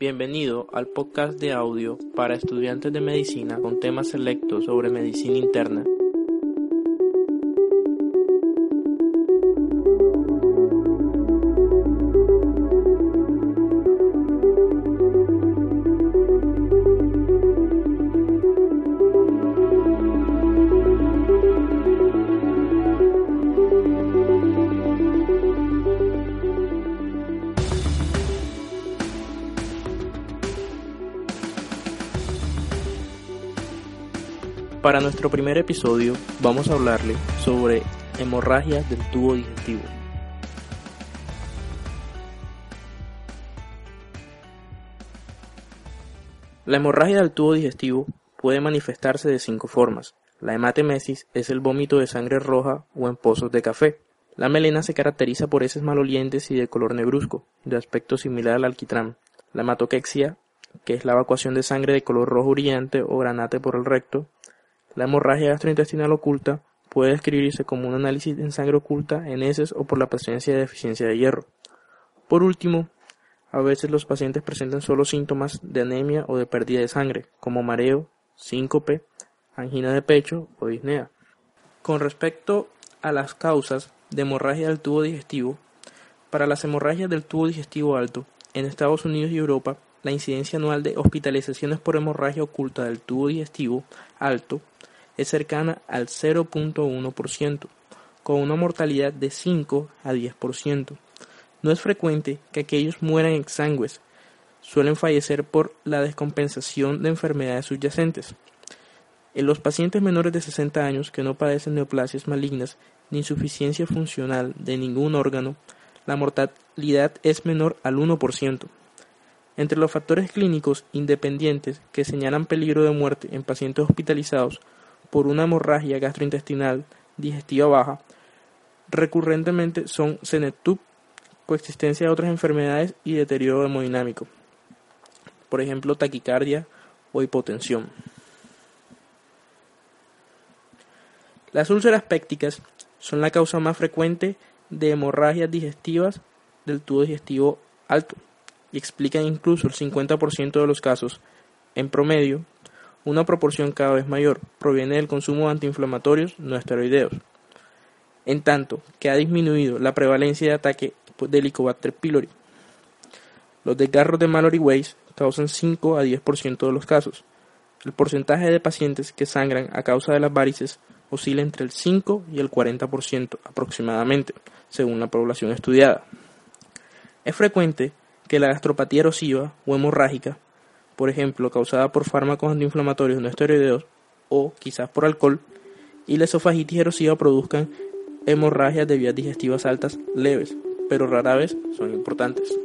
Bienvenido al podcast de audio para estudiantes de medicina con temas selectos sobre medicina interna. Para nuestro primer episodio vamos a hablarle sobre hemorragia del tubo digestivo. La hemorragia del tubo digestivo puede manifestarse de cinco formas. La hematemesis es el vómito de sangre roja o en pozos de café. La melena se caracteriza por heces malolientes y de color negruzco, de aspecto similar al alquitrán. La hematoquexia, que es la evacuación de sangre de color rojo brillante o granate por el recto, la hemorragia gastrointestinal oculta puede describirse como un análisis en sangre oculta en heces o por la presencia de deficiencia de hierro. Por último, a veces los pacientes presentan solo síntomas de anemia o de pérdida de sangre, como mareo, síncope, angina de pecho o disnea. Con respecto a las causas de hemorragia del tubo digestivo, para las hemorragias del tubo digestivo alto, en Estados Unidos y Europa, la incidencia anual de hospitalizaciones por hemorragia oculta del tubo digestivo alto es cercana al 0.1%, con una mortalidad de 5 a 10%. No es frecuente que aquellos mueran exangües, suelen fallecer por la descompensación de enfermedades subyacentes. En los pacientes menores de 60 años que no padecen neoplasias malignas ni insuficiencia funcional de ningún órgano, la mortalidad es menor al 1%. Entre los factores clínicos independientes que señalan peligro de muerte en pacientes hospitalizados por una hemorragia gastrointestinal digestiva baja, recurrentemente son CENETUB, coexistencia de otras enfermedades y deterioro hemodinámico, por ejemplo taquicardia o hipotensión. Las úlceras pépticas son la causa más frecuente de hemorragias digestivas del tubo digestivo alto y explican incluso el 50% de los casos. En promedio, una proporción cada vez mayor proviene del consumo de antiinflamatorios no esteroideos, en tanto que ha disminuido la prevalencia de ataque de Helicobacter pylori. Los desgarros de Mallory Weiss causan 5 a 10% de los casos. El porcentaje de pacientes que sangran a causa de las varices oscila entre el 5 y el 40% aproximadamente, según la población estudiada. Es frecuente que la gastropatía erosiva o hemorrágica, por ejemplo, causada por fármacos antiinflamatorios no esteroideos o quizás por alcohol, y la esofagitis erosiva produzcan hemorragias de vías digestivas altas leves, pero rara vez son importantes.